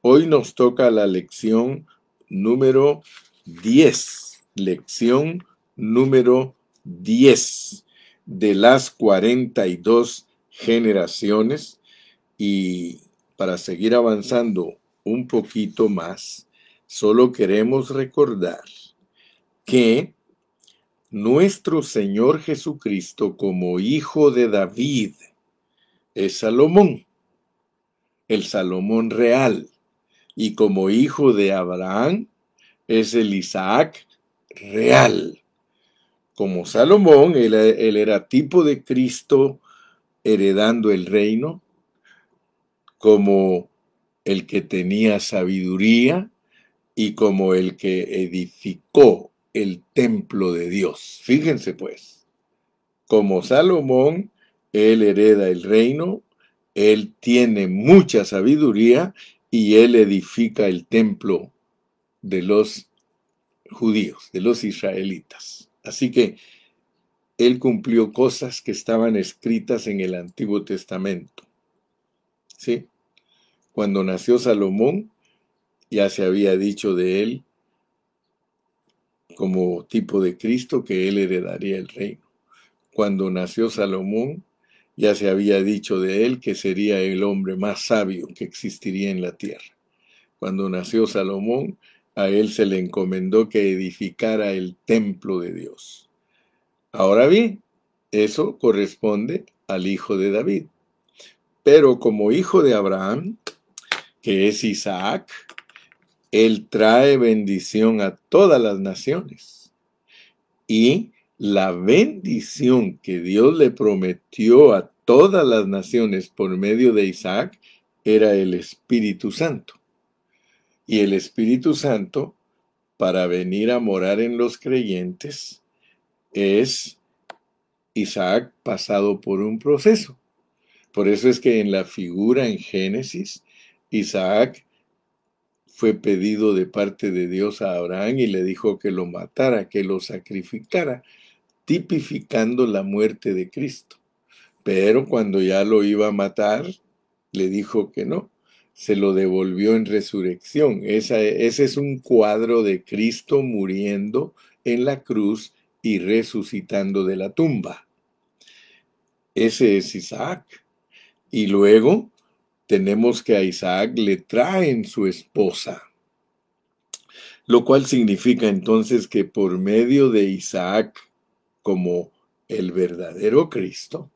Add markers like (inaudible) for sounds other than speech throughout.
Hoy nos toca la lección número 10. Lección número 10 de las 42 generaciones. Y para seguir avanzando un poquito más, solo queremos recordar que nuestro Señor Jesucristo como hijo de David es Salomón, el Salomón real, y como hijo de Abraham es el Isaac real. Como Salomón, él, era tipo de Cristo heredando el reino, como el que tenía sabiduría y como el que edificó el templo de Dios. Fíjense pues, como Salomón, él hereda el reino, él tiene mucha sabiduría y él edifica el templo de los judíos, de los israelitas. Así que él cumplió cosas que estaban escritas en el Antiguo Testamento. ¿Sí? Cuando nació Salomón, ya se había dicho de él como tipo de Cristo que él heredaría el reino. Cuando nació Salomón, ya se había dicho de él que sería el hombre más sabio que existiría en la tierra. Cuando nació Salomón, a él se le encomendó que edificara el templo de Dios. Ahora bien, eso corresponde al hijo de David. Pero como hijo de Abraham, que es Isaac, él trae bendición a todas las naciones. Y la bendición que Dios le prometió a todas las naciones por medio de Isaac era el Espíritu Santo. Y el Espíritu Santo, para venir a morar en los creyentes, es Isaac pasado por un proceso. Por eso es que en la figura en Génesis, Isaac fue pedido de parte de Dios a Abraham y le dijo que lo matara, que lo sacrificara, tipificando la muerte de Cristo. Pero cuando ya lo iba a matar, le dijo que no, se lo devolvió en resurrección. ese es un cuadro de Cristo muriendo en la cruz y resucitando de la tumba. Ese es Isaac. Y luego tenemos que a Isaac le traen su esposa. Lo cual significa entonces que por medio de Isaac como el verdadero Cristo,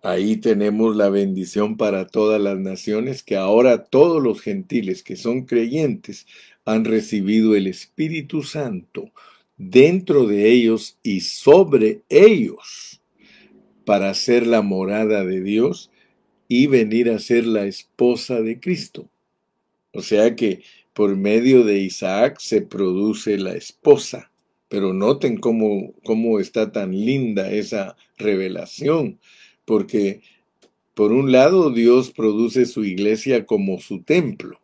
ahí tenemos la bendición para todas las naciones, que ahora todos los gentiles que son creyentes han recibido el Espíritu Santo dentro de ellos y sobre ellos para ser la morada de Dios y venir a ser la esposa de Cristo. O sea que por medio de Isaac se produce la esposa. Pero noten cómo, cómo está tan linda esa revelación, porque por un lado Dios produce su iglesia como su templo,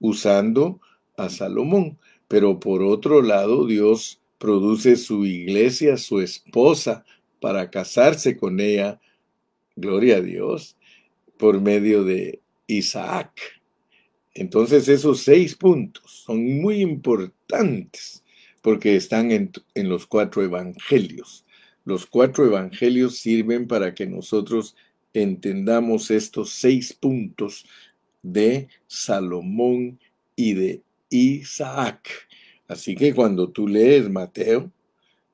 usando a Salomón, pero por otro lado Dios produce su iglesia, su esposa, para casarse con ella, gloria a Dios, por medio de Isaac. Entonces esos seis puntos son muy importantes porque están en, los cuatro evangelios. Los cuatro evangelios sirven para que nosotros entendamos estos seis puntos de Salomón y de Isaac. Así que cuando tú lees Mateo,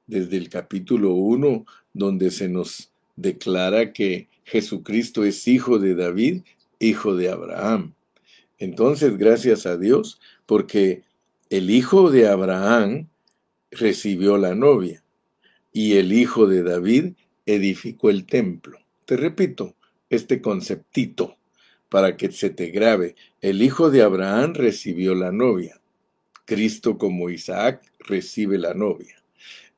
desde el capítulo 1, donde se nos declara que Jesucristo es hijo de David, hijo de Abraham. Entonces, gracias a Dios, porque el hijo de Abraham recibió la novia y el hijo de David edificó el templo. Te repito, este conceptito para que se te grabe. El hijo de Abraham recibió la novia. Cristo como Isaac recibe la novia.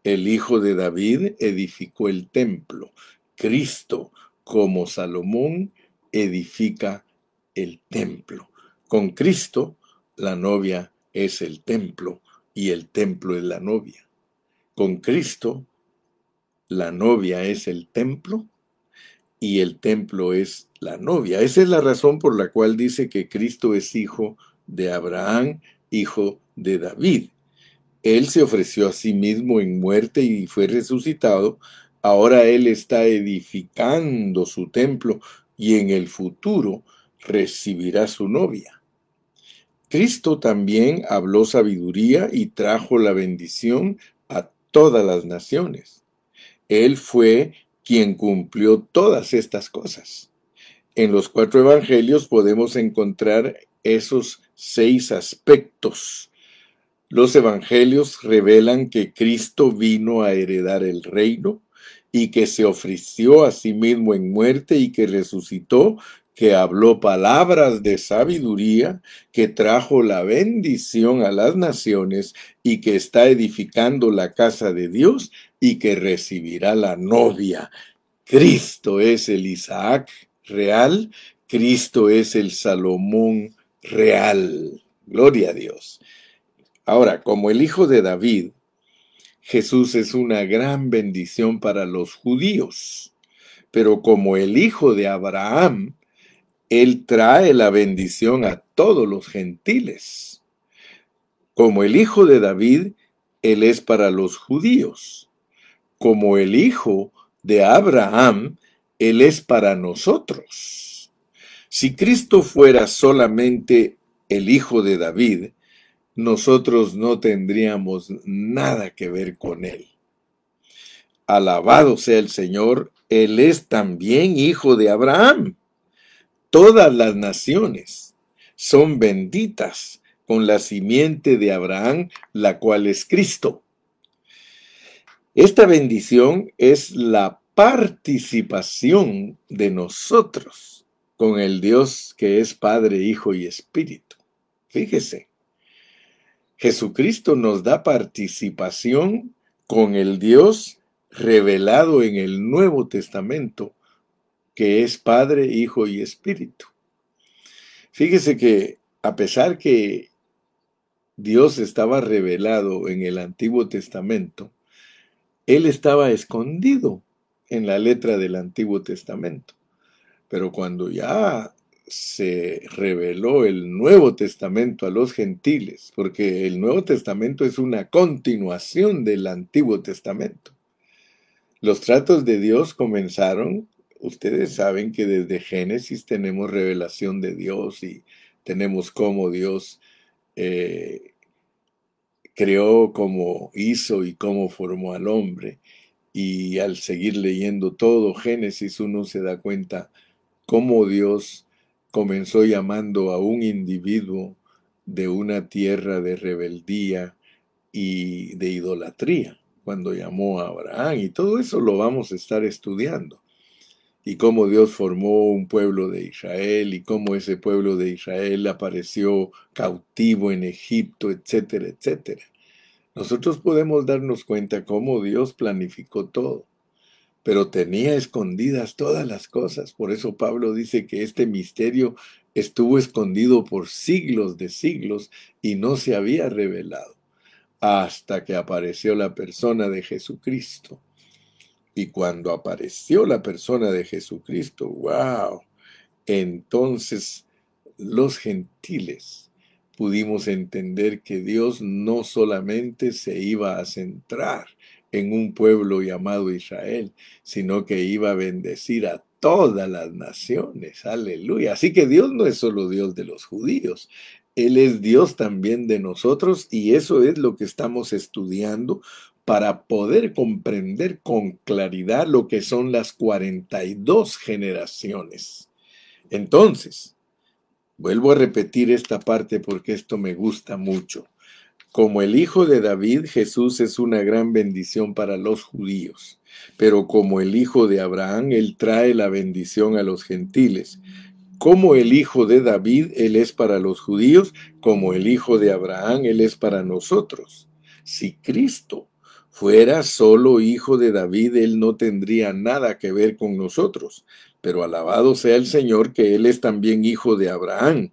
El hijo de David edificó el templo. Cristo como Salomón edifica el templo. Con Cristo, la novia es el templo y el templo es la novia. Con Cristo, la novia es el templo y el templo es la novia. Esa es la razón por la cual dice que Cristo es hijo de Abraham, hijo de David. Él se ofreció a sí mismo en muerte y fue resucitado. Ahora Él está edificando su templo y en el futuro recibirá su novia. Cristo también habló sabiduría y trajo la bendición a todas las naciones. Él fue quien cumplió todas estas cosas. En los cuatro evangelios podemos encontrar esos seis aspectos. Los evangelios revelan que Cristo vino a heredar el reino y que se ofreció a sí mismo en muerte y que resucitó que habló palabras de sabiduría, que trajo la bendición a las naciones y que está edificando la casa de Dios y que recibirá la novia. Cristo es el Isaac real, Cristo es el Salomón real. Gloria a Dios. Ahora, como el hijo de David, Jesús es una gran bendición para los judíos, pero como el hijo de Abraham, él trae la bendición a todos los gentiles. Como el hijo de David, Él es para los judíos. Como el hijo de Abraham, Él es para nosotros. Si Cristo fuera solamente el hijo de David, nosotros no tendríamos nada que ver con Él. Alabado sea el Señor, Él es también hijo de Abraham. Todas las naciones son benditas con la simiente de Abraham, la cual es Cristo. Esta bendición es la participación de nosotros con el Dios que es Padre, Hijo y Espíritu. Fíjese, Jesucristo nos da participación con el Dios revelado en el Nuevo Testamento que es Padre, Hijo y Espíritu. Fíjese que a pesar que Dios estaba revelado en el Antiguo Testamento, Él estaba escondido en la letra del Antiguo Testamento. Pero cuando ya se reveló el Nuevo Testamento a los gentiles, porque el Nuevo Testamento es una continuación del Antiguo Testamento. Los tratos de Dios comenzaron ustedes saben que desde Génesis tenemos revelación de Dios y tenemos cómo Dios eh, creó, cómo hizo y cómo formó al hombre. Y al seguir leyendo todo Génesis uno se da cuenta cómo Dios comenzó llamando a un individuo de una tierra de rebeldía y de idolatría, cuando llamó a Abraham. Y todo eso lo vamos a estar estudiando y cómo Dios formó un pueblo de Israel y cómo ese pueblo de Israel apareció cautivo en Egipto, etcétera, etcétera. Nosotros podemos darnos cuenta cómo Dios planificó todo, pero tenía escondidas todas las cosas. Por eso Pablo dice que este misterio estuvo escondido por siglos de siglos y no se había revelado hasta que apareció la persona de Jesucristo y cuando apareció la persona de Jesucristo, wow, entonces los gentiles pudimos entender que Dios no solamente se iba a centrar en un pueblo llamado Israel, sino que iba a bendecir a todas las naciones. Aleluya. Así que Dios no es solo Dios de los judíos, Él es Dios también de nosotros y eso es lo que estamos estudiando para poder comprender con claridad lo que son las 42 generaciones. Entonces, vuelvo a repetir esta parte porque esto me gusta mucho. Como el hijo de David, Jesús es una gran bendición para los judíos, pero como el hijo de Abraham, él trae la bendición a los gentiles. Como el hijo de David, él es para los judíos, como el hijo de Abraham, él es para nosotros. Si Cristo fuera solo hijo de David, él no tendría nada que ver con nosotros. Pero alabado sea el Señor que él es también hijo de Abraham.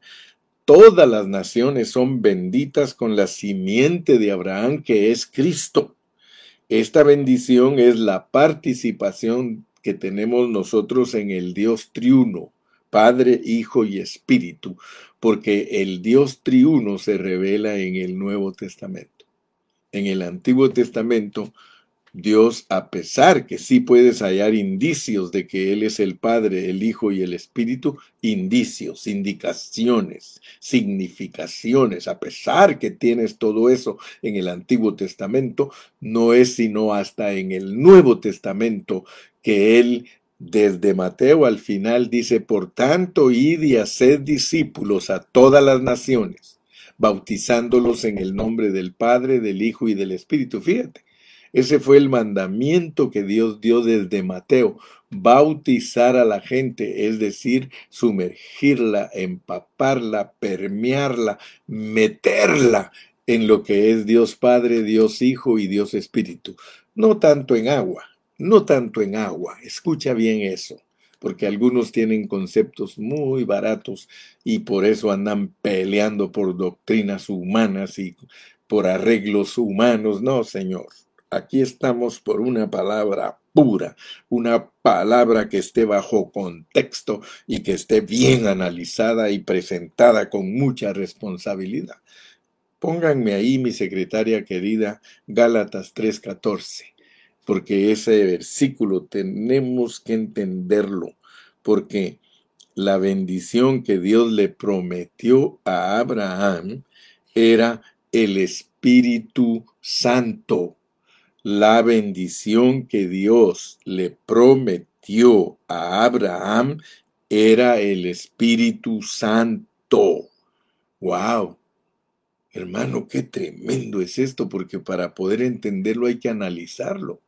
Todas las naciones son benditas con la simiente de Abraham que es Cristo. Esta bendición es la participación que tenemos nosotros en el Dios triuno, Padre, Hijo y Espíritu, porque el Dios triuno se revela en el Nuevo Testamento. En el Antiguo Testamento Dios, a pesar que sí puedes hallar indicios de que Él es el Padre, el Hijo y el Espíritu, indicios, indicaciones, significaciones, a pesar que tienes todo eso en el Antiguo Testamento, no es sino hasta en el Nuevo Testamento que Él desde Mateo al final dice, por tanto, id y haced discípulos a todas las naciones, bautizándolos en el nombre del Padre, del Hijo y del Espíritu. Fíjate, ese fue el mandamiento que Dios dio desde Mateo, bautizar a la gente, es decir, sumergirla, empaparla, permearla, meterla en lo que es Dios Padre, Dios Hijo y Dios Espíritu. No tanto en agua, no tanto en agua, escucha bien eso, porque algunos tienen conceptos muy baratos y por eso andan peleando por doctrinas humanas y por arreglos humanos. No, Señor. Aquí estamos por una palabra pura, una palabra que esté bajo contexto y que esté bien analizada y presentada con mucha responsabilidad. Pónganme ahí, mi secretaria querida, Gálatas 3:14, porque ese versículo tenemos que entenderlo, porque la bendición que Dios le prometió a Abraham era el Espíritu Santo la bendición que Dios le prometió a Abraham era el Espíritu Santo. ¡Wow! Hermano, qué tremendo es esto, porque para poder entenderlo hay que analizarlo.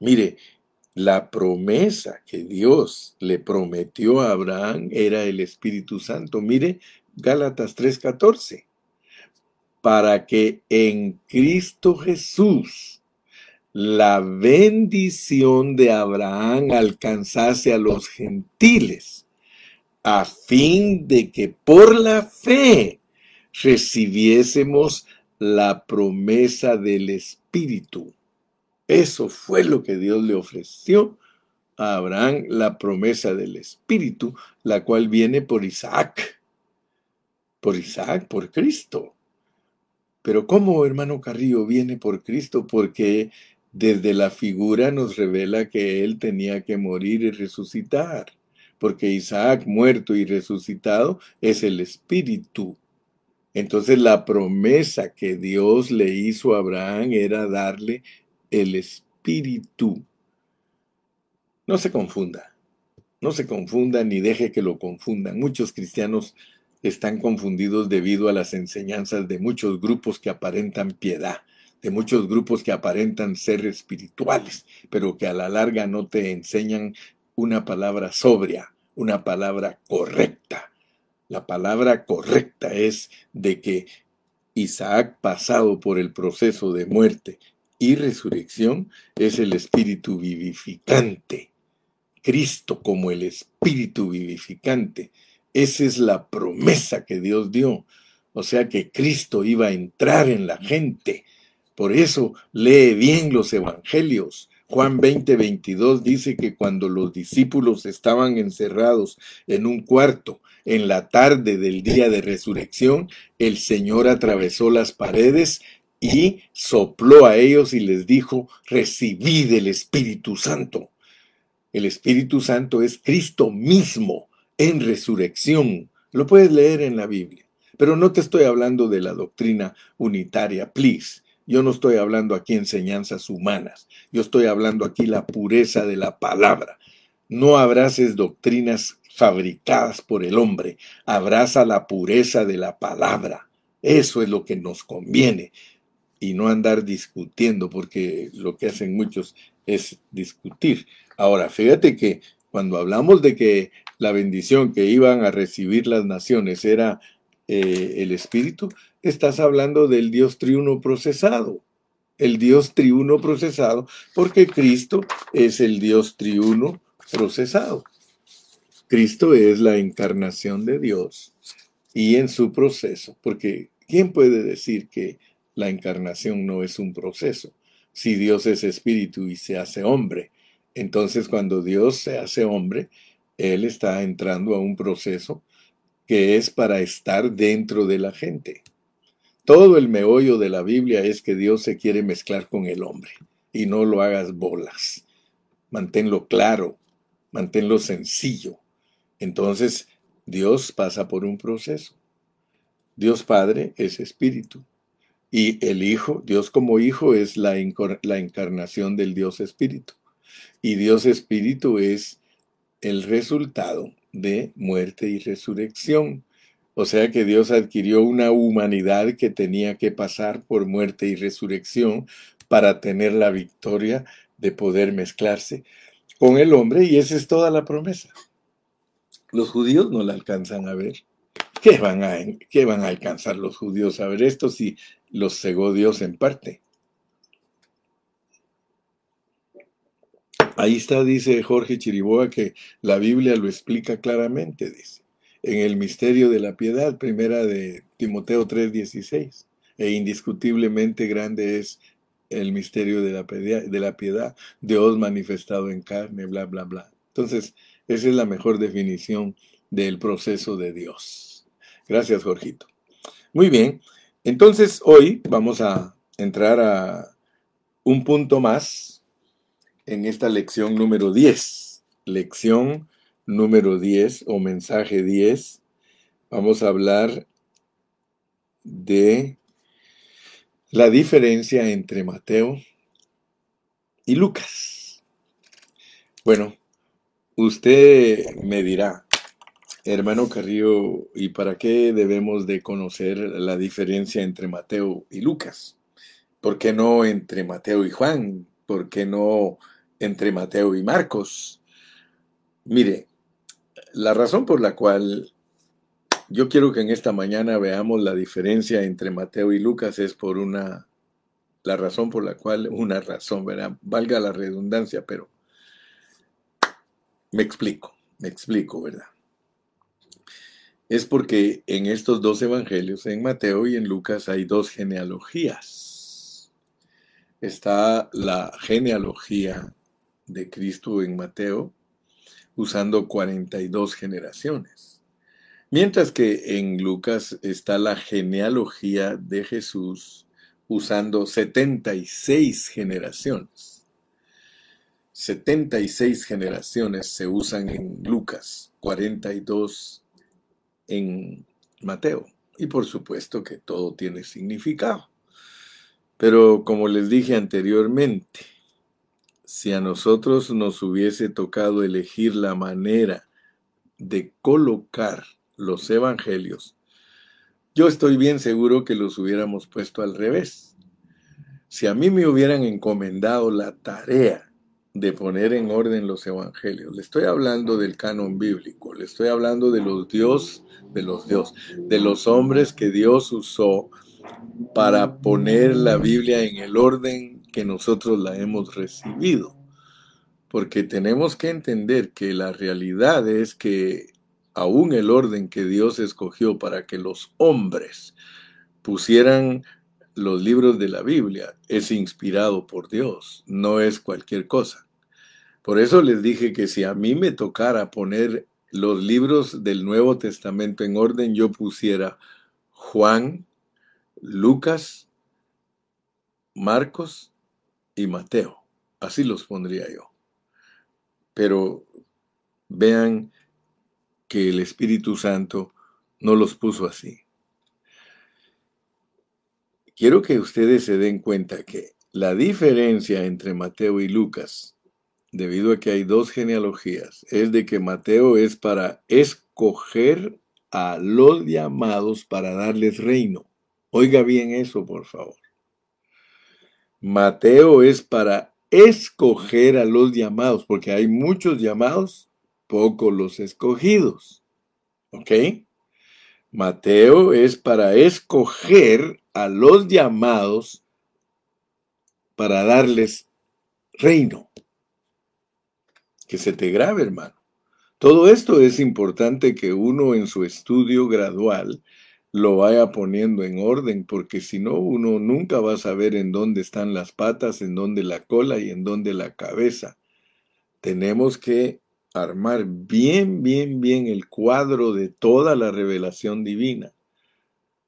Mire, la promesa que Dios le prometió a Abraham era el Espíritu Santo. Mire, Gálatas 3:14. Para que en Cristo Jesús la bendición de Abraham alcanzase a los gentiles, a fin de que por la fe recibiésemos la promesa del Espíritu. Eso fue lo que Dios le ofreció a Abraham, la promesa del Espíritu, la cual viene por Isaac. Por Isaac, por Cristo. Pero ¿cómo, hermano Carrillo, viene por Cristo? Porque desde la figura nos revela que él tenía que morir y resucitar, porque Isaac muerto y resucitado es el espíritu. Entonces la promesa que Dios le hizo a Abraham era darle el espíritu. No se confunda, no se confunda ni deje que lo confundan. Muchos cristianos están confundidos debido a las enseñanzas de muchos grupos que aparentan piedad de muchos grupos que aparentan ser espirituales, pero que a la larga no te enseñan una palabra sobria, una palabra correcta. La palabra correcta es de que Isaac, pasado por el proceso de muerte y resurrección, es el espíritu vivificante. Cristo como el espíritu vivificante. Esa es la promesa que Dios dio. O sea que Cristo iba a entrar en la gente por eso lee bien los evangelios. Juan 20, 22 dice que cuando los discípulos estaban encerrados en un cuarto en la tarde del día de resurrección, el Señor atravesó las paredes y sopló a ellos y les dijo, recibid el Espíritu Santo. El Espíritu Santo es Cristo mismo en resurrección. Lo puedes leer en la Biblia. Pero no te estoy hablando de la doctrina unitaria, please. Yo no estoy hablando aquí enseñanzas humanas, yo estoy hablando aquí la pureza de la palabra. No abraces doctrinas fabricadas por el hombre, abraza la pureza de la palabra. Eso es lo que nos conviene y no andar discutiendo, porque lo que hacen muchos es discutir. Ahora, fíjate que cuando hablamos de que la bendición que iban a recibir las naciones era eh, el Espíritu, estás hablando del Dios triuno procesado. El Dios triuno procesado, porque Cristo es el Dios triuno procesado. Cristo es la encarnación de Dios y en su proceso, porque ¿quién puede decir que la encarnación no es un proceso? Si Dios es espíritu y se hace hombre, Entonces, cuando Dios se hace hombre, Él está entrando a un proceso que es para estar dentro de la gente. Todo el meollo de la Biblia es que Dios se quiere mezclar con el hombre y no lo hagas bolas. Manténlo claro, manténlo sencillo. Entonces, Dios pasa por un proceso. Dios Padre es espíritu. Y el Hijo, Dios como Hijo, es la, la encarnación del Dios Espíritu. Y Dios Espíritu es el resultado de muerte y resurrección. O sea que Dios adquirió una humanidad que tenía que pasar por muerte y resurrección para tener la victoria de poder mezclarse con el hombre y esa es toda la promesa. Los judíos no la alcanzan a ver. ¿Qué van a, qué van a alcanzar los judíos a ver esto si los cegó Dios en parte? Ahí está, dice Jorge Chiriboga, que la Biblia lo explica claramente, dice en el misterio de la piedad, primera de Timoteo 3:16. E indiscutiblemente grande es el misterio de la, de la piedad, Dios manifestado en carne, bla, bla, bla. Entonces, esa es la mejor definición del proceso de Dios. Gracias, Jorgito. Muy bien, entonces hoy vamos a entrar a un punto más en esta lección número 10. Lección número 10 o mensaje 10, vamos a hablar de la diferencia entre Mateo y Lucas. Bueno, usted me dirá, hermano Carrillo, ¿y para qué debemos de conocer la diferencia entre Mateo y Lucas? ¿Por qué no entre Mateo y Juan? ¿Por qué no entre Mateo y Marcos? Mire, la razón por la cual yo quiero que en esta mañana veamos la diferencia entre Mateo y Lucas es por una, la razón por la cual, una razón, ¿verdad? Valga la redundancia, pero me explico, me explico, ¿verdad? Es porque en estos dos evangelios, en Mateo y en Lucas, hay dos genealogías. Está la genealogía de Cristo en Mateo usando 42 generaciones. Mientras que en Lucas está la genealogía de Jesús usando 76 generaciones. 76 generaciones se usan en Lucas, 42 en Mateo. Y por supuesto que todo tiene significado. Pero como les dije anteriormente, si a nosotros nos hubiese tocado elegir la manera de colocar los evangelios, yo estoy bien seguro que los hubiéramos puesto al revés. Si a mí me hubieran encomendado la tarea de poner en orden los evangelios, le estoy hablando del canon bíblico, le estoy hablando de los Dios, de los Dios, de los hombres que Dios usó para poner la Biblia en el orden que nosotros la hemos recibido. Porque tenemos que entender que la realidad es que aún el orden que Dios escogió para que los hombres pusieran los libros de la Biblia es inspirado por Dios, no es cualquier cosa. Por eso les dije que si a mí me tocara poner los libros del Nuevo Testamento en orden, yo pusiera Juan, Lucas, Marcos y Mateo. Así los pondría yo. Pero vean que el Espíritu Santo no los puso así. Quiero que ustedes se den cuenta que la diferencia entre Mateo y Lucas, debido a que hay dos genealogías, es de que Mateo es para escoger a los llamados para darles reino. Oiga bien eso, por favor. Mateo es para escoger a los llamados, porque hay muchos llamados, pocos los escogidos. ¿Ok? Mateo es para escoger a los llamados para darles reino. Que se te grabe, hermano. Todo esto es importante que uno en su estudio gradual lo vaya poniendo en orden, porque si no, uno nunca va a saber en dónde están las patas, en dónde la cola y en dónde la cabeza tenemos que armar bien, bien, bien el cuadro de toda la revelación divina.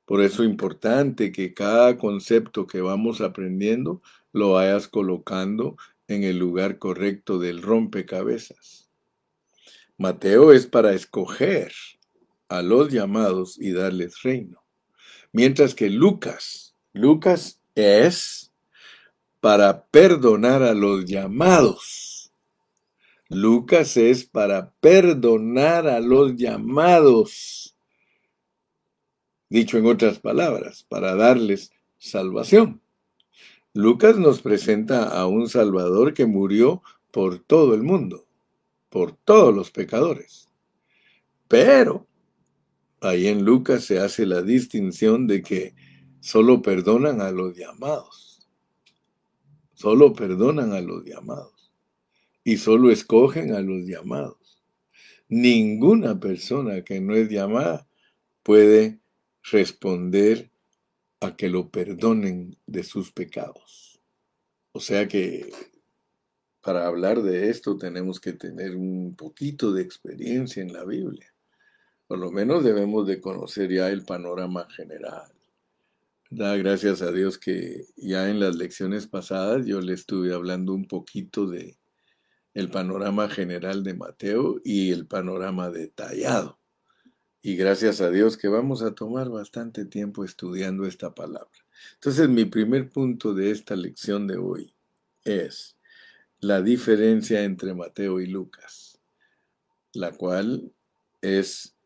Por eso es importante que cada concepto que vamos aprendiendo lo vayas colocando en el lugar correcto del rompecabezas. Mateo es para escoger a los llamados y darles reino. Mientras que Lucas, Lucas es para perdonar a los llamados. Lucas es para perdonar a los llamados. Dicho en otras palabras, para darles salvación. Lucas nos presenta a un Salvador que murió por todo el mundo, por todos los pecadores. Pero ahí en Lucas se hace la distinción de que solo perdonan a los llamados. Solo perdonan a los llamados. Y solo escogen a los llamados. Ninguna persona que no es llamada puede responder a que lo perdonen de sus pecados. O sea que para hablar de esto tenemos que tener un poquito de experiencia en la Biblia. Por lo menos debemos de conocer ya el panorama general. Da gracias a Dios que ya en las lecciones pasadas yo le estuve hablando un poquito de el panorama general de Mateo y el panorama detallado. Y gracias a Dios que vamos a tomar bastante tiempo estudiando esta palabra. Entonces, mi primer punto de esta lección de hoy es la diferencia entre Mateo y Lucas, la cual es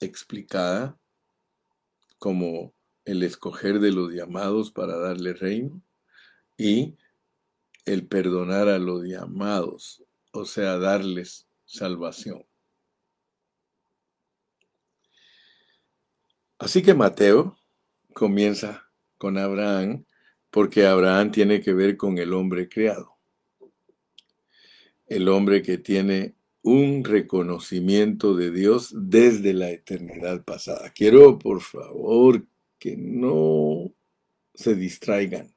explicada como el escoger de los llamados para darle reino y el perdonar a los llamados, o sea, darles salvación. Así que Mateo comienza con Abraham porque Abraham tiene que ver con el hombre creado. El hombre que tiene un reconocimiento de Dios desde la eternidad pasada. Quiero, por favor, que no se distraigan,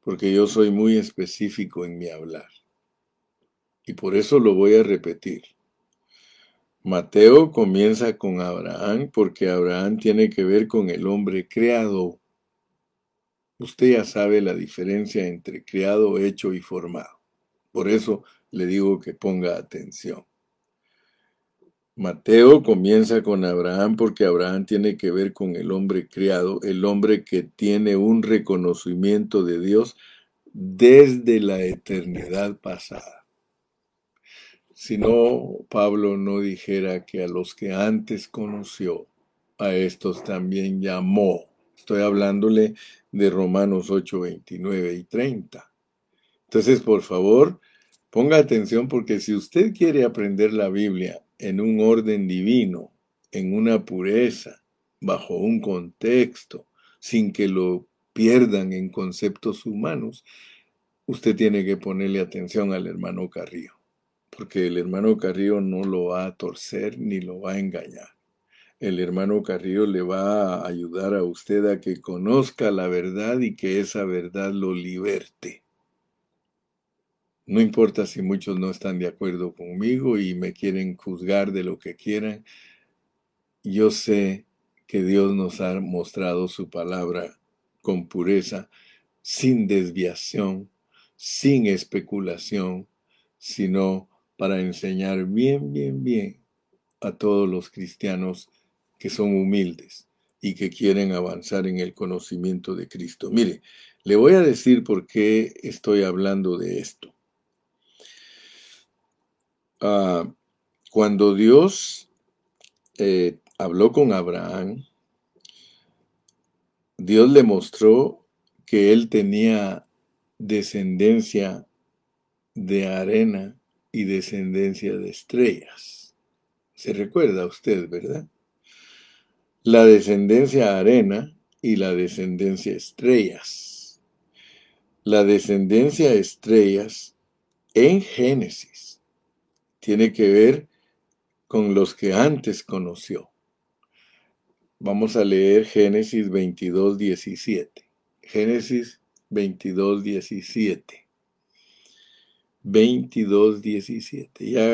porque yo soy muy específico en mi hablar. Y por eso lo voy a repetir. Mateo comienza con Abraham porque Abraham tiene que ver con el hombre creado. Usted ya sabe la diferencia entre creado, hecho y formado. Por eso le digo que ponga atención. Mateo comienza con Abraham porque Abraham tiene que ver con el hombre creado, el hombre que tiene un reconocimiento de Dios desde la eternidad pasada. Si no, Pablo no dijera que a los que antes conoció, a estos también llamó. Estoy hablándole de Romanos 8, 29 y 30. Entonces, por favor, ponga atención porque si usted quiere aprender la Biblia en un orden divino, en una pureza, bajo un contexto, sin que lo pierdan en conceptos humanos, usted tiene que ponerle atención al hermano Carrillo porque el hermano Carrillo no lo va a torcer ni lo va a engañar. El hermano Carrillo le va a ayudar a usted a que conozca la verdad y que esa verdad lo liberte. No importa si muchos no están de acuerdo conmigo y me quieren juzgar de lo que quieran. Yo sé que Dios nos ha mostrado su palabra con pureza, sin desviación, sin especulación, sino para enseñar bien, bien, bien a todos los cristianos que son humildes y que quieren avanzar en el conocimiento de Cristo. Mire, le voy a decir por qué estoy hablando de esto. Ah, cuando Dios eh, habló con Abraham, Dios le mostró que él tenía descendencia de arena y descendencia de estrellas. Se recuerda usted, ¿verdad? La descendencia arena y la descendencia estrellas. La descendencia estrellas en Génesis tiene que ver con los que antes conoció. Vamos a leer Génesis 22, 17. Génesis 22, 17. 22, 17. Ya,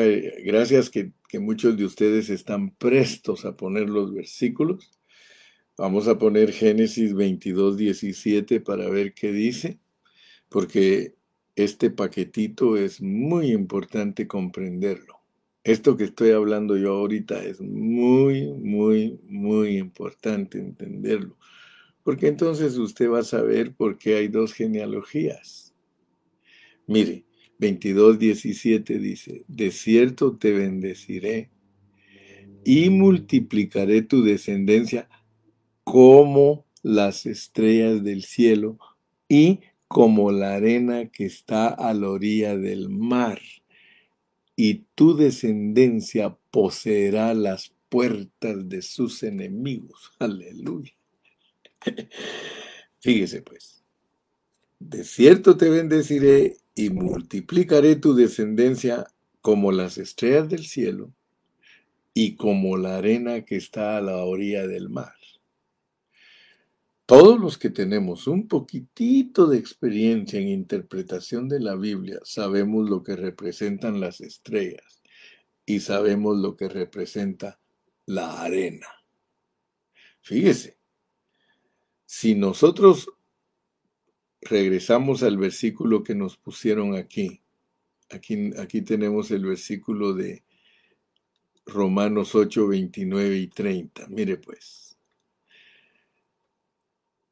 gracias que, que muchos de ustedes están prestos a poner los versículos. Vamos a poner Génesis 22, 17 para ver qué dice, porque este paquetito es muy importante comprenderlo. Esto que estoy hablando yo ahorita es muy, muy, muy importante entenderlo, porque entonces usted va a saber por qué hay dos genealogías. Mire, 22, 17 dice, de cierto te bendeciré y multiplicaré tu descendencia como las estrellas del cielo y como la arena que está a la orilla del mar. Y tu descendencia poseerá las puertas de sus enemigos. (laughs) Aleluya. (laughs) Fíjese pues, de cierto te bendeciré y multiplicaré tu descendencia como las estrellas del cielo y como la arena que está a la orilla del mar. Todos los que tenemos un poquitito de experiencia en interpretación de la Biblia sabemos lo que representan las estrellas y sabemos lo que representa la arena. Fíjese, si nosotros regresamos al versículo que nos pusieron aquí, aquí, aquí tenemos el versículo de Romanos 8, 29 y 30. Mire pues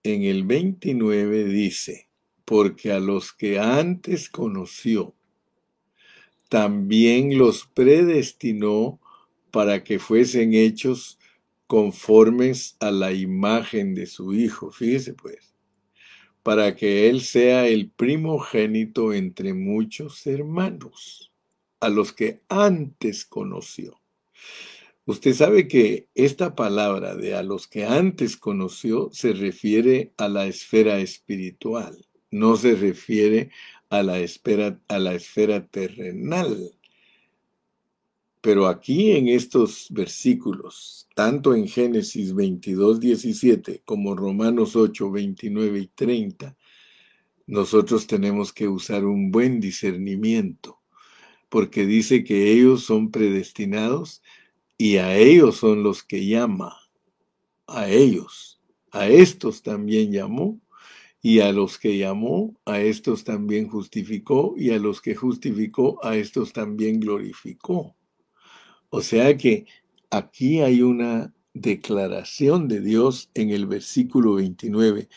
en el 29 dice, porque a los que antes conoció, también los predestinó para que fuesen hechos conformes a la imagen de su Hijo. Fíjese pues, para que Él sea el primogénito entre muchos hermanos, a los que antes conoció. Usted sabe que esta palabra de a los que antes conoció se refiere a la esfera espiritual, no se refiere a la, a la esfera terrenal. Pero aquí en estos versículos, tanto en Génesis 22, 17 como Romanos 8, 29 y 30, nosotros tenemos que usar un buen discernimiento, porque dice que ellos son predestinados y a ellos son los que llama, a ellos, a estos también llamó, y a los que llamó, a estos también justificó, y a los que justificó, a estos también glorificó. O sea que aquí hay una declaración de Dios en el versículo 29,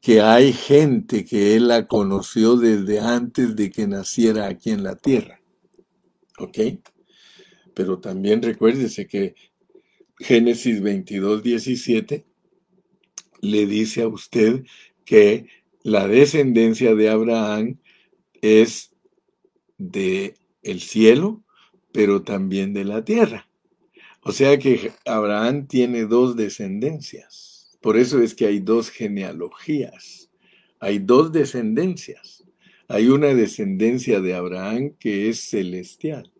que hay gente que Él la conoció desde antes de que naciera aquí en la tierra. ¿Ok? pero también recuérdese que Génesis 22, 17 le dice a usted que la descendencia de Abraham es de el cielo, pero también de la tierra. O sea que Abraham tiene dos descendencias. Por eso es que hay dos genealogías. Hay dos descendencias. Hay una descendencia de Abraham que es celestial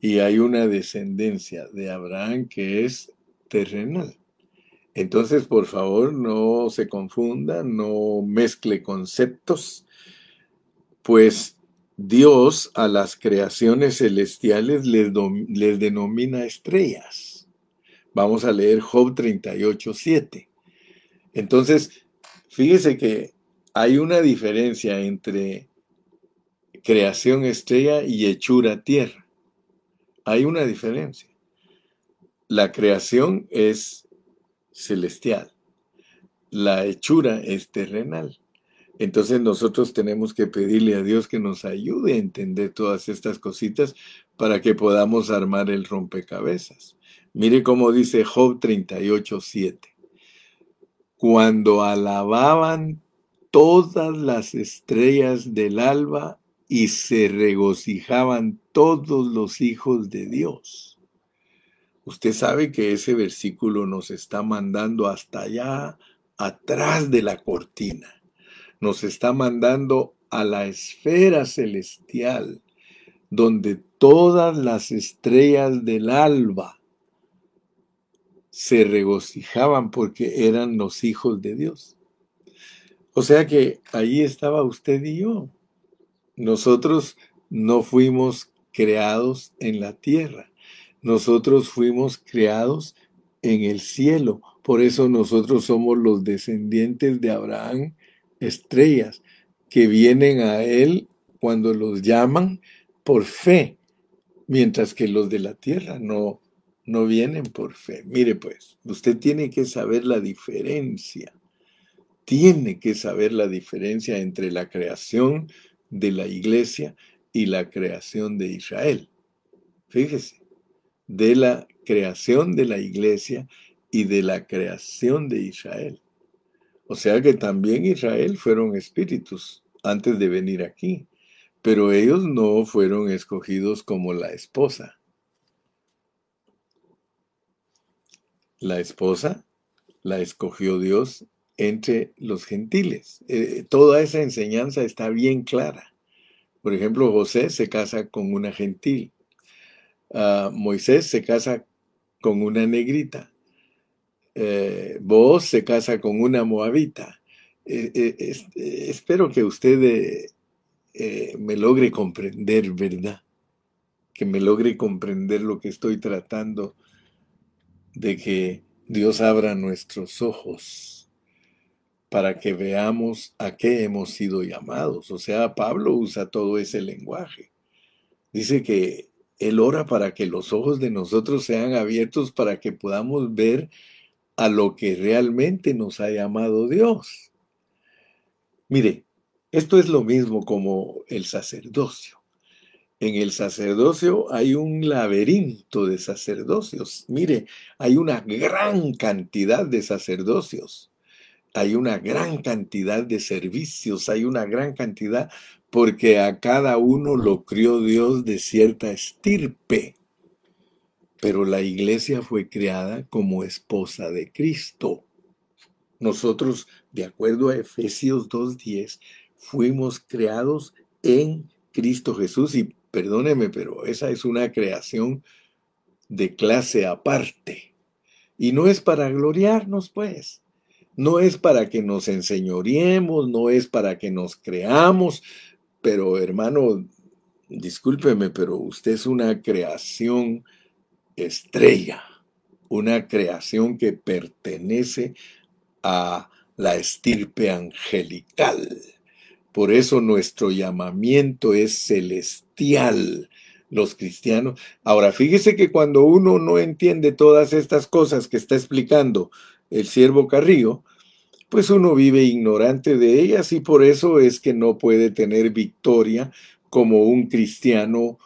y hay una descendencia de Abraham que es terrenal. Entonces, por favor, no se confunda, no mezcle conceptos, pues Dios a las creaciones celestiales les, denomina estrellas. Vamos a leer Job 38, 7. Entonces, fíjese que hay una diferencia entre creación estrella y hechura tierra hay una diferencia. La creación es celestial, la hechura es terrenal. Entonces nosotros tenemos que pedirle a Dios que nos ayude a entender todas estas cositas para que podamos armar el rompecabezas. Mire cómo dice Job 38:7. Cuando alababan todas las estrellas del alba y se regocijaban todos los hijos de Dios. Usted sabe que ese versículo nos está mandando hasta allá, atrás de la cortina. Nos está mandando a la esfera celestial, donde todas las estrellas del alba se regocijaban porque eran los hijos de Dios. O sea que ahí estaba usted y yo nosotros no fuimos creados en la tierra. Nosotros fuimos creados en el cielo. Por eso nosotros somos los descendientes de Abraham, estrellas, que vienen a él cuando los llaman por fe, mientras que los de la tierra no, no vienen por fe. Mire pues, usted tiene que saber la diferencia. Tiene que saber la diferencia entre la creación de la iglesia y la creación de Israel. Fíjese, de la creación de la iglesia y de la creación de Israel. O sea que también Israel fueron espíritus antes de venir aquí, pero ellos no fueron escogidos como la esposa. La esposa la escogió Dios entre los gentiles. Eh, toda esa enseñanza está bien clara. Por ejemplo, José se casa con una gentil. Ah, Moisés se casa con una negrita. Eh, Boaz se casa con una moabita. Eh, eh, espero que usted me logre comprender, ¿verdad? Que me logre comprender lo que estoy tratando de que Dios abra nuestros ojos para que veamos a qué hemos sido llamados. O sea, Pablo usa todo ese lenguaje. Dice que él ora para que los ojos de nosotros sean abiertos para que podamos ver a lo que realmente nos ha llamado Dios. Mire, esto es lo mismo como el sacerdocio. En el sacerdocio hay un laberinto de sacerdocios. Mire, hay una gran cantidad de sacerdocios hay una gran cantidad de servicios, hay una gran cantidad, porque a cada uno lo crió Dios de cierta estirpe. Pero la iglesia fue creada como esposa de Cristo. Nosotros, de acuerdo a Efesios 2.10, fuimos creados en Cristo Jesús. Y perdóneme, pero esa es una creación de clase aparte. Y no es para gloriarnos, pues no es para que nos enseñoreemos, no es para que nos creamos, pero hermano, discúlpeme, pero usted es una creación estrella, una creación que pertenece a la estirpe angelical. Por eso nuestro llamamiento es celestial. Los cristianos. Ahora, fíjese que cuando uno no entiende todas estas cosas que está explicando el siervo Carrillo, pues uno vive ignorante de ellas y por eso es que no puede tener victoria como un cristiano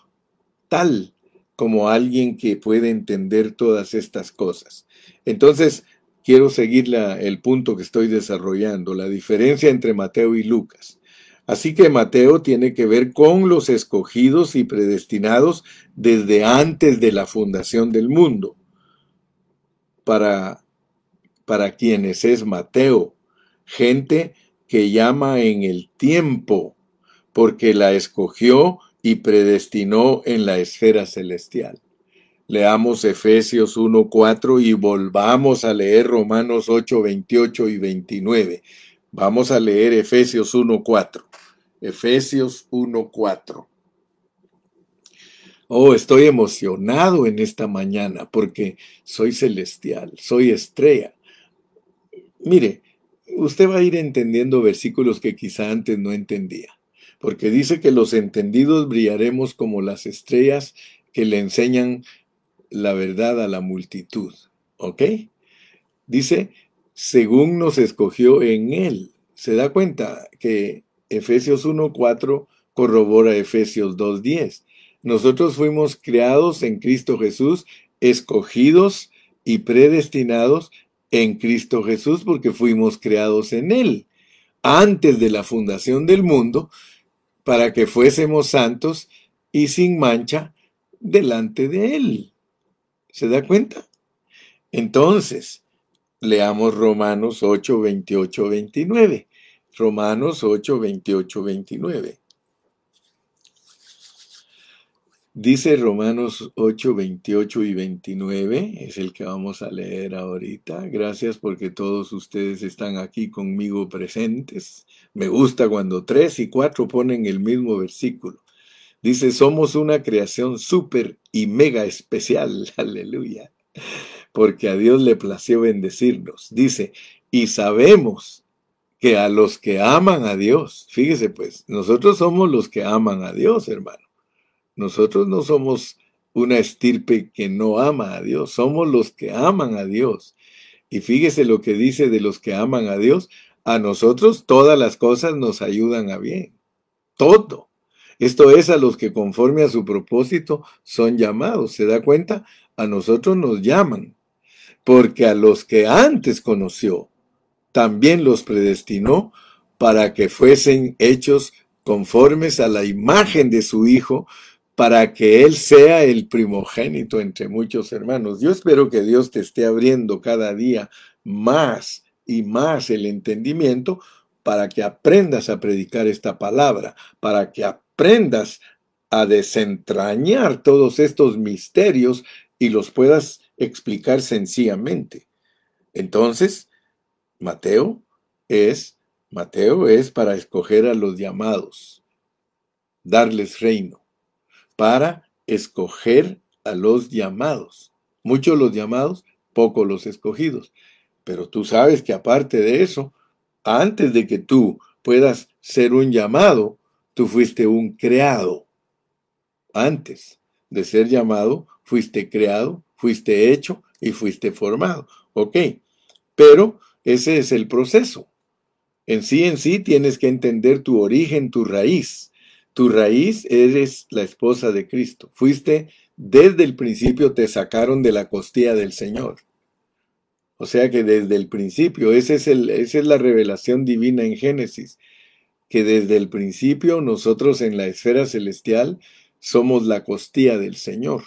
tal, como alguien que puede entender todas estas cosas. Entonces, quiero seguir el punto que estoy desarrollando, la diferencia entre Mateo y Lucas. Así que Mateo tiene que ver con los escogidos y predestinados desde antes de la fundación del mundo. Para, para quienes es Mateo, gente que llama en el tiempo, porque la escogió y predestinó en la esfera celestial. Leamos Efesios 1.4 y volvamos a leer Romanos 8, 28 y 29. Vamos a leer Efesios 1.4. Efesios 1.4. Oh, estoy emocionado en esta mañana porque soy celestial, soy estrella. Mire, usted va a ir entendiendo versículos que quizá antes no entendía, porque dice que los entendidos brillaremos como las estrellas que le enseñan la verdad a la multitud. ¿Ok? Dice, según nos escogió en él. Se da cuenta que Efesios 1.4 corrobora Efesios 2.10. Nosotros fuimos creados en Cristo Jesús, escogidos y predestinados en Cristo Jesús porque fuimos creados en Él antes de la fundación del mundo para que fuésemos santos y sin mancha delante de Él. ¿Se da cuenta? Entonces, leamos Romanos 8, 28, 29. Romanos 8, 28, 29. Dice Romanos 8, 28 y 29, es el que vamos a leer ahorita. Gracias porque todos ustedes están aquí conmigo presentes. Me gusta cuando tres y cuatro ponen el mismo versículo. Dice, somos una creación súper y mega especial. (laughs) Aleluya. Porque a Dios le plació bendecirnos. Dice, y sabemos que a los que aman a Dios, fíjese pues, nosotros somos los que aman a Dios, hermano. Nosotros no somos una estirpe que no ama a Dios, somos los que aman a Dios. Y fíjese lo que dice de los que aman a Dios, a nosotros todas las cosas nos ayudan a bien, todo. Esto es a los que conforme a su propósito son llamados. ¿Se da cuenta? A nosotros nos llaman, porque a los que antes conoció, también los predestinó para que fuesen hechos conformes a la imagen de su Hijo, para que Él sea el primogénito entre muchos hermanos. Yo espero que Dios te esté abriendo cada día más y más el entendimiento para que aprendas a predicar esta palabra, para que aprendas a desentrañar todos estos misterios y los puedas explicar sencillamente. Entonces, Mateo es Mateo es para escoger a los llamados, darles reino para escoger a los llamados. Muchos los llamados, pocos los escogidos. Pero tú sabes que aparte de eso, antes de que tú puedas ser un llamado, tú fuiste un creado. Antes de ser llamado, fuiste creado, fuiste hecho y fuiste formado. Ok, pero ese es el proceso. En sí, en sí, tienes que entender tu origen, tu raíz. Tu raíz eres la esposa de Cristo. Fuiste desde el principio, te sacaron de la costilla del Señor. O sea que desde el principio, ese es el, esa es la revelación divina en Génesis, que desde el principio nosotros en la esfera celestial somos la costilla del Señor.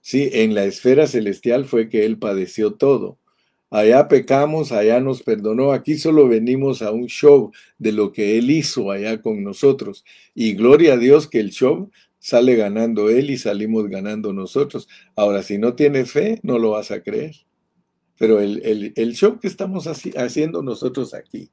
Sí, en la esfera celestial fue que Él padeció todo allá pecamos, allá nos perdonó, aquí solo venimos a un show de lo que Él hizo allá con nosotros. Y gloria a Dios que el show sale ganando Él y salimos ganando nosotros. Ahora, si no tienes fe, no lo vas a creer. Pero el, el, show que estamos haciendo nosotros aquí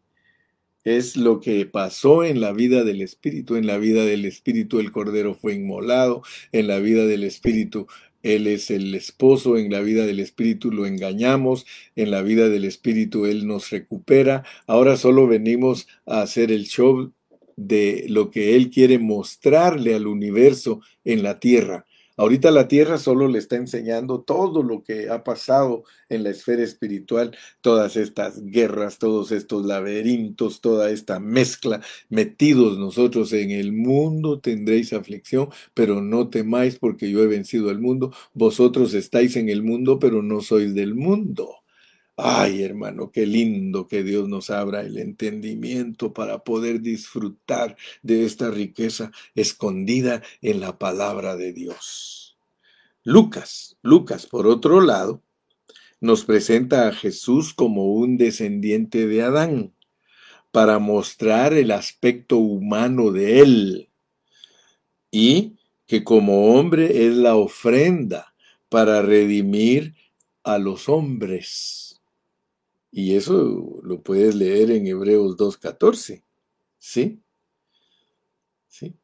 es lo que pasó en la vida del Espíritu. En la vida del Espíritu el Cordero fue inmolado, en la vida del Espíritu él es el esposo, en la vida del Espíritu lo engañamos, en la vida del Espíritu Él nos recupera. Ahora solo venimos a hacer el show de lo que Él quiere mostrarle al universo en la tierra. Ahorita la tierra solo le está enseñando todo lo que ha pasado en la esfera espiritual, todas estas guerras, todos estos laberintos, toda esta mezcla, metidos nosotros en el mundo tendréis aflicción, pero no temáis porque yo he vencido al mundo, vosotros estáis en el mundo, pero no sois del mundo. Ay, hermano, qué lindo que Dios nos abra el entendimiento para poder disfrutar de esta riqueza escondida en la palabra de Dios. Lucas, Lucas, por otro lado, nos presenta a Jesús como un descendiente de Adán para mostrar el aspecto humano de él y que como hombre es la ofrenda para redimir a los hombres. Y eso lo puedes leer en Hebreos 2.14. ¿Sí? ¿Sí?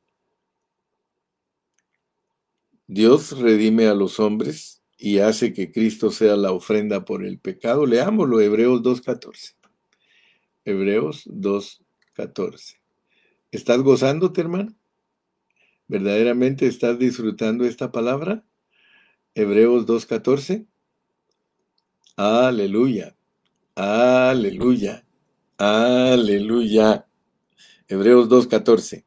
Dios redime a los hombres y hace que Cristo sea la ofrenda por el pecado. Leámoslo, Hebreos 2.14. Hebreos 2.14. ¿Estás gozándote, hermano? ¿Verdaderamente estás disfrutando esta palabra? Hebreos 2.14. Aleluya. Aleluya. Aleluya. Hebreos 2.14.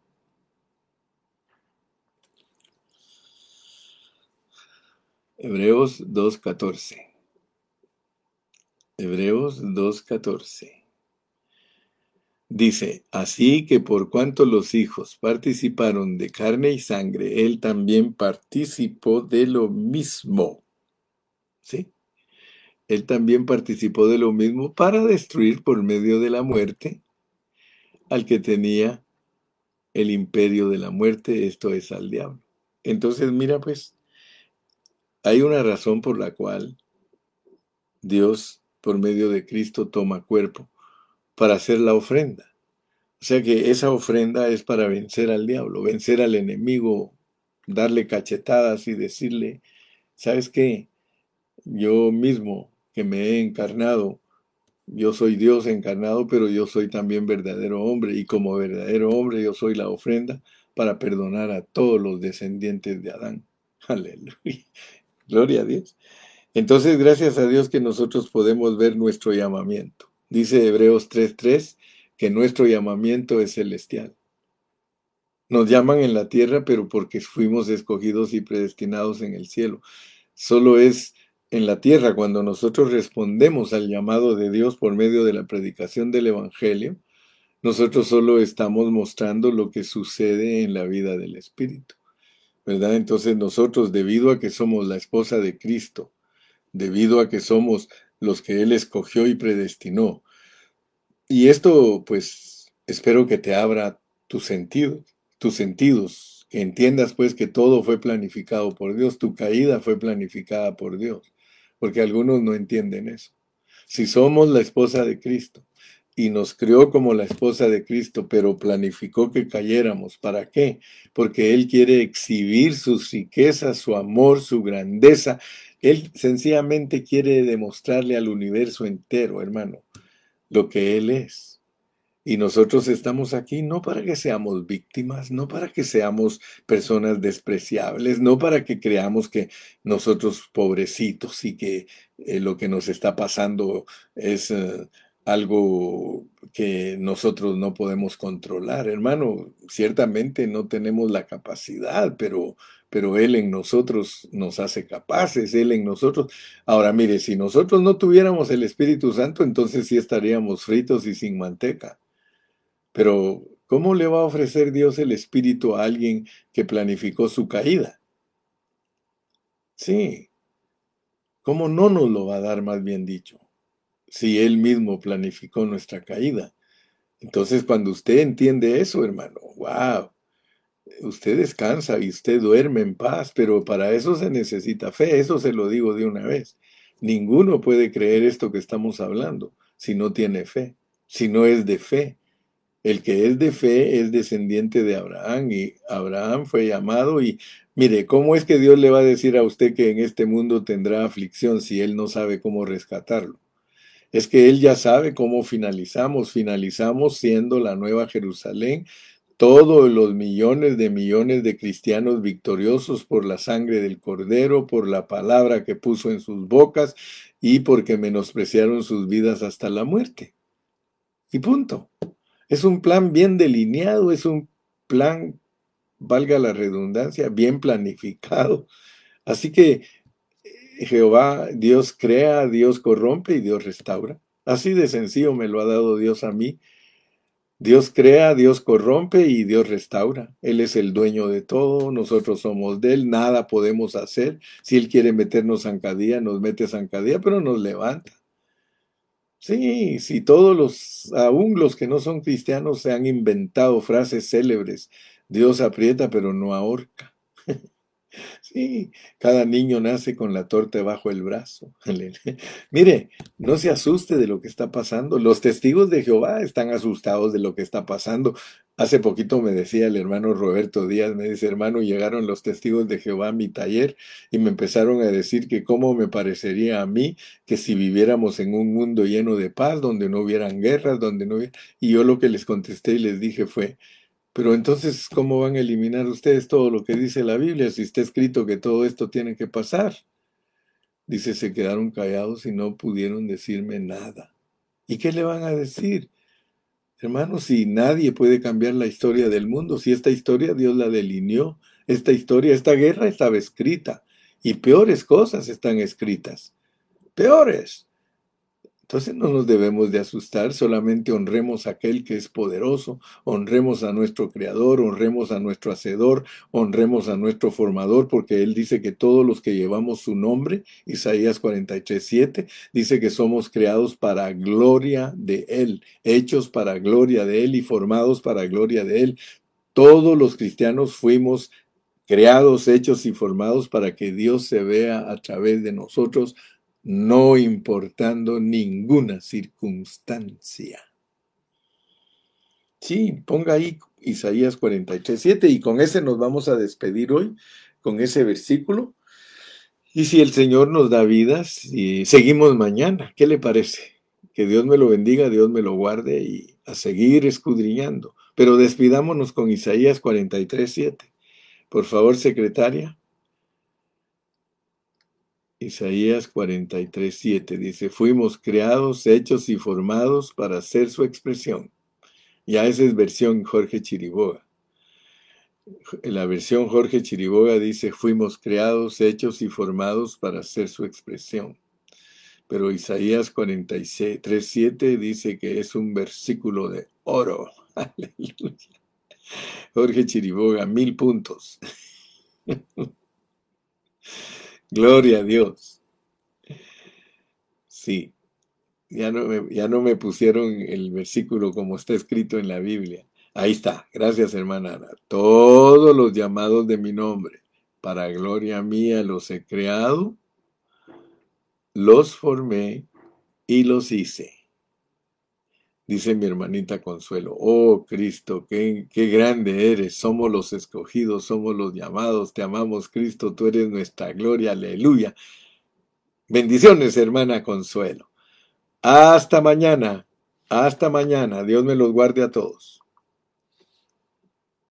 Hebreos 2.14. Hebreos 2.14. Dice, así que por cuanto los hijos participaron de carne y sangre, él también participó de lo mismo. ¿Sí? Él también participó de lo mismo para destruir por medio de la muerte al que tenía el imperio de la muerte, esto es al diablo. Entonces, mira pues, hay una razón por la cual Dios, por medio de Cristo, toma cuerpo para hacer la ofrenda. O sea que esa ofrenda es para vencer al diablo, vencer al enemigo darle cachetadas y decirle, ¿sabes qué? Yo mismo que me he encarnado, yo soy Dios encarnado, pero yo soy también verdadero hombre y como verdadero hombre yo soy la ofrenda para perdonar a todos los descendientes de Adán. (laughs) Aleluya. Gloria a Dios. Entonces, gracias a Dios que nosotros podemos ver nuestro llamamiento. Dice Hebreos 3:3 que nuestro llamamiento es celestial. Nos llaman en la tierra, pero porque fuimos escogidos y predestinados en el cielo. Solo es en la tierra cuando nosotros respondemos al llamado de Dios por medio de la predicación del Evangelio, nosotros solo estamos mostrando lo que sucede en la vida del Espíritu. ¿Verdad? Entonces nosotros, debido a que somos la esposa de Cristo, debido a que somos los que Él escogió y predestinó, y esto pues espero que te abra tus sentidos, tus sentidos, que entiendas pues que todo fue planificado por Dios, tu caída fue planificada por Dios, porque algunos no entienden eso. Si somos la esposa de Cristo y nos crió como la esposa de Cristo, pero planificó que cayéramos, ¿para qué? Porque Él quiere exhibir sus riquezas, su amor, su grandeza. Él sencillamente quiere demostrarle al universo entero, hermano, lo que Él es. Y nosotros estamos aquí no para que seamos víctimas, no para que seamos personas despreciables, no para que creamos que nosotros pobrecitos y que eh, lo que nos está pasando es eh, algo que nosotros no podemos controlar. Hermano, ciertamente no tenemos la capacidad, pero, pero Él en nosotros nos hace capaces, Él en nosotros. Ahora mire, si nosotros no tuviéramos el Espíritu Santo, entonces sí estaríamos fritos y sin manteca. Pero, ¿cómo le va a ofrecer Dios el Espíritu a alguien que planificó su caída? Sí. ¿Cómo no nos lo va a dar, más bien dicho? Si Él mismo planificó nuestra caída. Entonces, cuando usted entiende eso, hermano, wow, usted descansa y usted duerme en paz, pero para eso se necesita fe, eso se lo digo de una vez. Ninguno puede creer esto que estamos hablando si no tiene fe, si no es de fe. El que es de fe es descendiente de Abraham y Abraham fue llamado y mire, ¿cómo es que Dios le va a decir a usted que en este mundo tendrá aflicción si él no sabe cómo rescatarlo? Es que él ya sabe cómo finalizamos. Finalizamos siendo la nueva Jerusalén, todos los millones de millones de cristianos victoriosos por la sangre del Cordero, por la palabra que puso en sus bocas y porque menospreciaron sus vidas hasta la muerte. Y punto. Es un plan bien delineado, es un plan, valga la redundancia, bien planificado. Así que eh, Jehová, Dios crea, Dios corrompe y Dios restaura. Así de sencillo me lo ha dado Dios a mí. Dios crea, Dios corrompe y Dios restaura. Él es el dueño de todo, nosotros somos de Él, nada podemos hacer. Si Él quiere meternos zancadilla, nos mete zancadilla, pero nos levanta. Sí, sí, todos los, aún los que no son cristianos, se han inventado frases célebres. Dios aprieta, pero no ahorca. Sí, cada niño nace con la torta bajo el brazo. (laughs) Mire, no se asuste de lo que está pasando. Los testigos de Jehová están asustados de lo que está pasando. Hace poquito me decía el hermano Roberto Díaz, me dice, hermano, llegaron los testigos de Jehová a mi taller y me empezaron a decir que cómo me parecería a mí que si viviéramos en un mundo lleno de paz, donde no hubieran guerras, donde no hubiera... Y yo lo que les contesté y les dije fue, pero entonces, ¿cómo van a eliminar ustedes todo lo que dice la Biblia si está escrito que todo esto tiene que pasar? Dice, se quedaron callados y no pudieron decirme nada. ¿Y qué le van a decir? Hermanos, si nadie puede cambiar la historia del mundo, si esta historia Dios la delineó, esta historia, esta guerra estaba escrita y peores cosas están escritas. Peores. Entonces no nos debemos de asustar, solamente honremos a aquel que es poderoso, honremos a nuestro creador, honremos a nuestro hacedor, honremos a nuestro formador, porque él dice que todos los que llevamos su nombre, Isaías 43, 7, dice que somos creados para gloria de él, hechos para gloria de él y formados para gloria de él. Todos los cristianos fuimos creados, hechos y formados para que Dios se vea a través de nosotros no importando ninguna circunstancia. Sí, ponga ahí Isaías 43, 7 y con ese nos vamos a despedir hoy, con ese versículo. Y si el Señor nos da vidas, y seguimos mañana, ¿qué le parece? Que Dios me lo bendiga, Dios me lo guarde y a seguir escudriñando. Pero despidámonos con Isaías 43, 7. Por favor, secretaria. Isaías 43, 7 dice, fuimos creados, hechos y formados para hacer su expresión. Ya esa es versión Jorge Chiriboga. La versión Jorge Chiriboga dice, fuimos creados, hechos y formados para hacer su expresión. Pero Isaías 43, 7 dice que es un versículo de oro. (laughs) Aleluya. Jorge Chiriboga, mil puntos. (laughs) Gloria a Dios. Sí, ya no, me, ya no me pusieron el versículo como está escrito en la Biblia. Ahí está. Gracias, hermana Ana. Todos los llamados de mi nombre, para gloria mía los he creado, los formé y los hice. Dice mi hermanita Consuelo, oh Cristo, qué, qué grande eres, somos los escogidos, somos los llamados, te amamos Cristo, tú eres nuestra gloria, aleluya. Bendiciones, hermana Consuelo. Hasta mañana, hasta mañana, Dios me los guarde a todos.